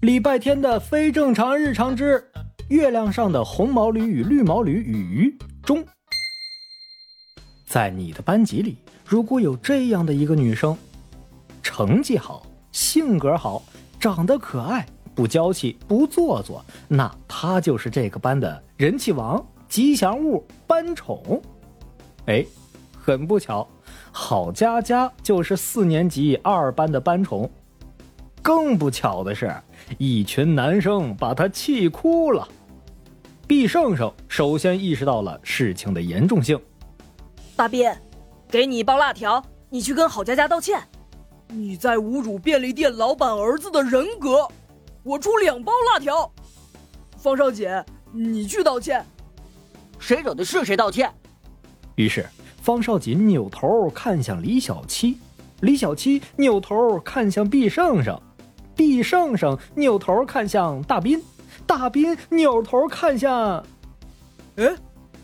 礼拜天的非正常日常之月亮上的红毛驴与绿毛驴与鱼中，在你的班级里，如果有这样的一个女生，成绩好，性格好，长得可爱，不娇气，不做作，那她就是这个班的人气王、吉祥物、班宠。哎，很不巧，郝佳佳就是四年级二班的班宠。更不巧的是，一群男生把他气哭了。毕胜胜首先意识到了事情的严重性。大斌，给你一包辣条，你去跟郝佳佳道歉。你在侮辱便利店老板儿子的人格，我出两包辣条。方少锦，你去道歉。谁惹的是谁道歉。于是方少锦扭头看向李小七，李小七扭头看向毕胜胜。毕胜胜扭头看向大斌，大斌扭头看向，哎，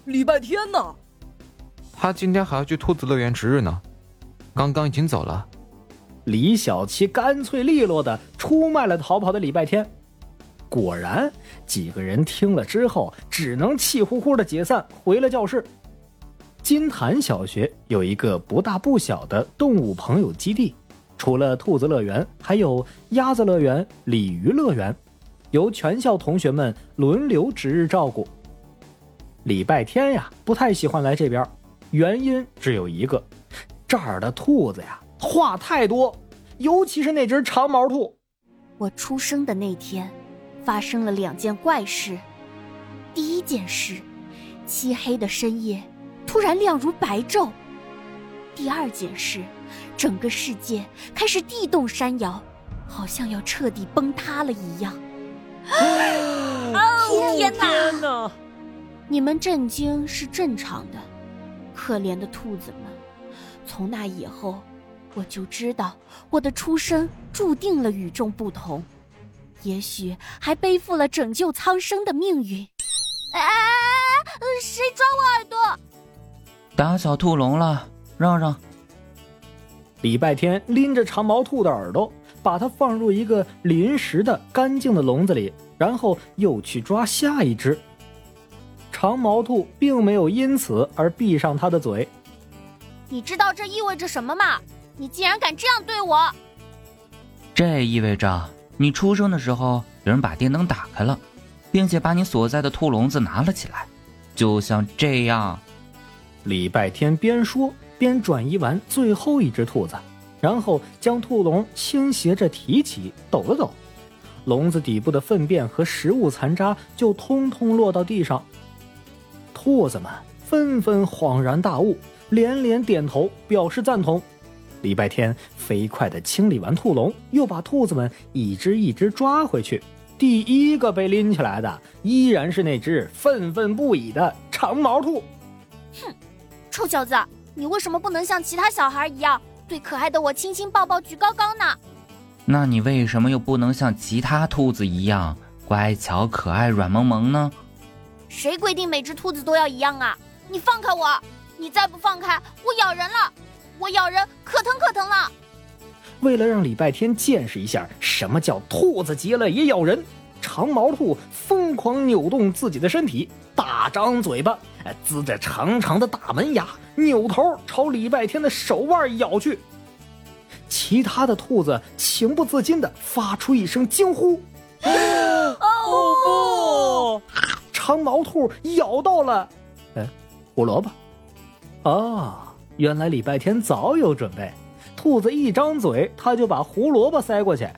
礼拜天呢？他今天还要去兔子乐园值日呢，刚刚已经走了。李小七干脆利落的出卖了逃跑的礼拜天。果然，几个人听了之后，只能气呼呼的解散，回了教室。金坛小学有一个不大不小的动物朋友基地。除了兔子乐园，还有鸭子乐园、鲤鱼乐园，由全校同学们轮流值日照顾。礼拜天呀，不太喜欢来这边，原因只有一个：这儿的兔子呀，话太多，尤其是那只长毛兔。我出生的那天，发生了两件怪事。第一件事，漆黑的深夜突然亮如白昼；第二件事。整个世界开始地动山摇，好像要彻底崩塌了一样。天哪！你们震惊是正常的，可怜的兔子们。从那以后，我就知道我的出生注定了与众不同，也许还背负了拯救苍生的命运。哎，谁抓我耳朵？打小兔笼了，让让。礼拜天拎着长毛兔的耳朵，把它放入一个临时的干净的笼子里，然后又去抓下一只。长毛兔并没有因此而闭上它的嘴。你知道这意味着什么吗？你竟然敢这样对我！这意味着你出生的时候有人把电灯打开了，并且把你所在的兔笼子拿了起来，就像这样。礼拜天边说。边转移完最后一只兔子，然后将兔笼倾斜着提起，抖了抖，笼子底部的粪便和食物残渣就通通落到地上。兔子们纷纷恍然大悟，连连点头表示赞同。礼拜天飞快地清理完兔笼，又把兔子们一只一只抓回去。第一个被拎起来的依然是那只愤愤不已的长毛兔。哼，臭小子！你为什么不能像其他小孩一样对可爱的我亲亲抱抱举高高呢？那你为什么又不能像其他兔子一样乖巧可爱软萌萌呢？谁规定每只兔子都要一样啊？你放开我！你再不放开，我咬人了！我咬人可疼可疼了！为了让礼拜天见识一下什么叫兔子急了也咬人，长毛兔疯狂扭动自己的身体，大张嘴巴，呲着长长的大门牙。扭头朝礼拜天的手腕咬去，其他的兔子情不自禁的发出一声惊呼：“哦不！”长毛兔咬到了，哎，胡萝卜。哦，原来礼拜天早有准备，兔子一张嘴，他就把胡萝卜塞过去。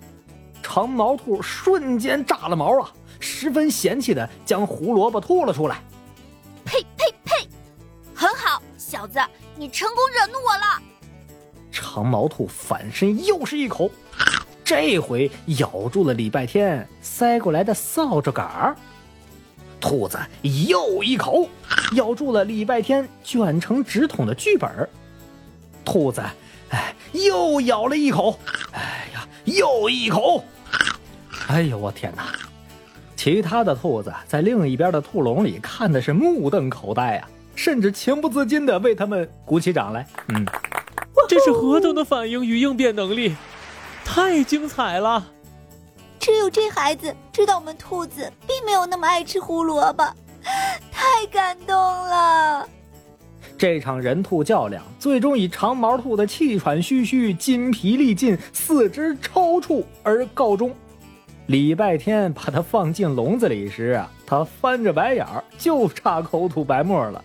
长毛兔瞬间炸了毛啊，十分嫌弃的将胡萝卜吐了出来。呸呸呸！很好。小子，你成功惹怒我了！长毛兔反身又是一口，这回咬住了礼拜天塞过来的扫帚杆儿。兔子又一口咬住了礼拜天卷成纸筒的剧本儿。兔子，哎，又咬了一口，哎呀，又一口！哎呦，我天哪！其他的兔子在另一边的兔笼里看的是目瞪口呆啊。甚至情不自禁的为他们鼓起掌来。嗯，这是何等的反应与应变能力，太精彩了！只有这孩子知道我们兔子并没有那么爱吃胡萝卜，太感动了。这场人兔较量最终以长毛兔的气喘吁吁、筋疲力尽、四肢抽搐而告终。礼拜天把它放进笼子里时啊，它翻着白眼儿，就差口吐白沫了。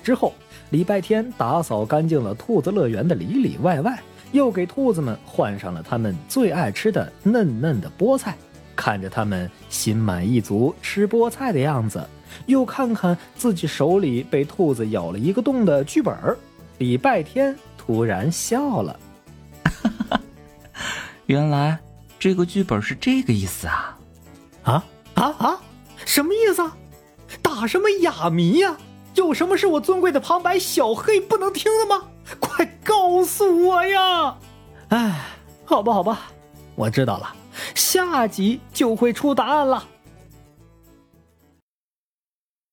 之后，礼拜天打扫干净了兔子乐园的里里外外，又给兔子们换上了他们最爱吃的嫩嫩的菠菜。看着他们心满意足吃菠菜的样子，又看看自己手里被兔子咬了一个洞的剧本儿，礼拜天突然笑了。哈哈原来这个剧本是这个意思啊！啊啊啊！什么意思？啊？打什么哑谜呀？有什么是我尊贵的旁白小黑不能听的吗？快告诉我呀！哎，好吧，好吧，我知道了，下集就会出答案了。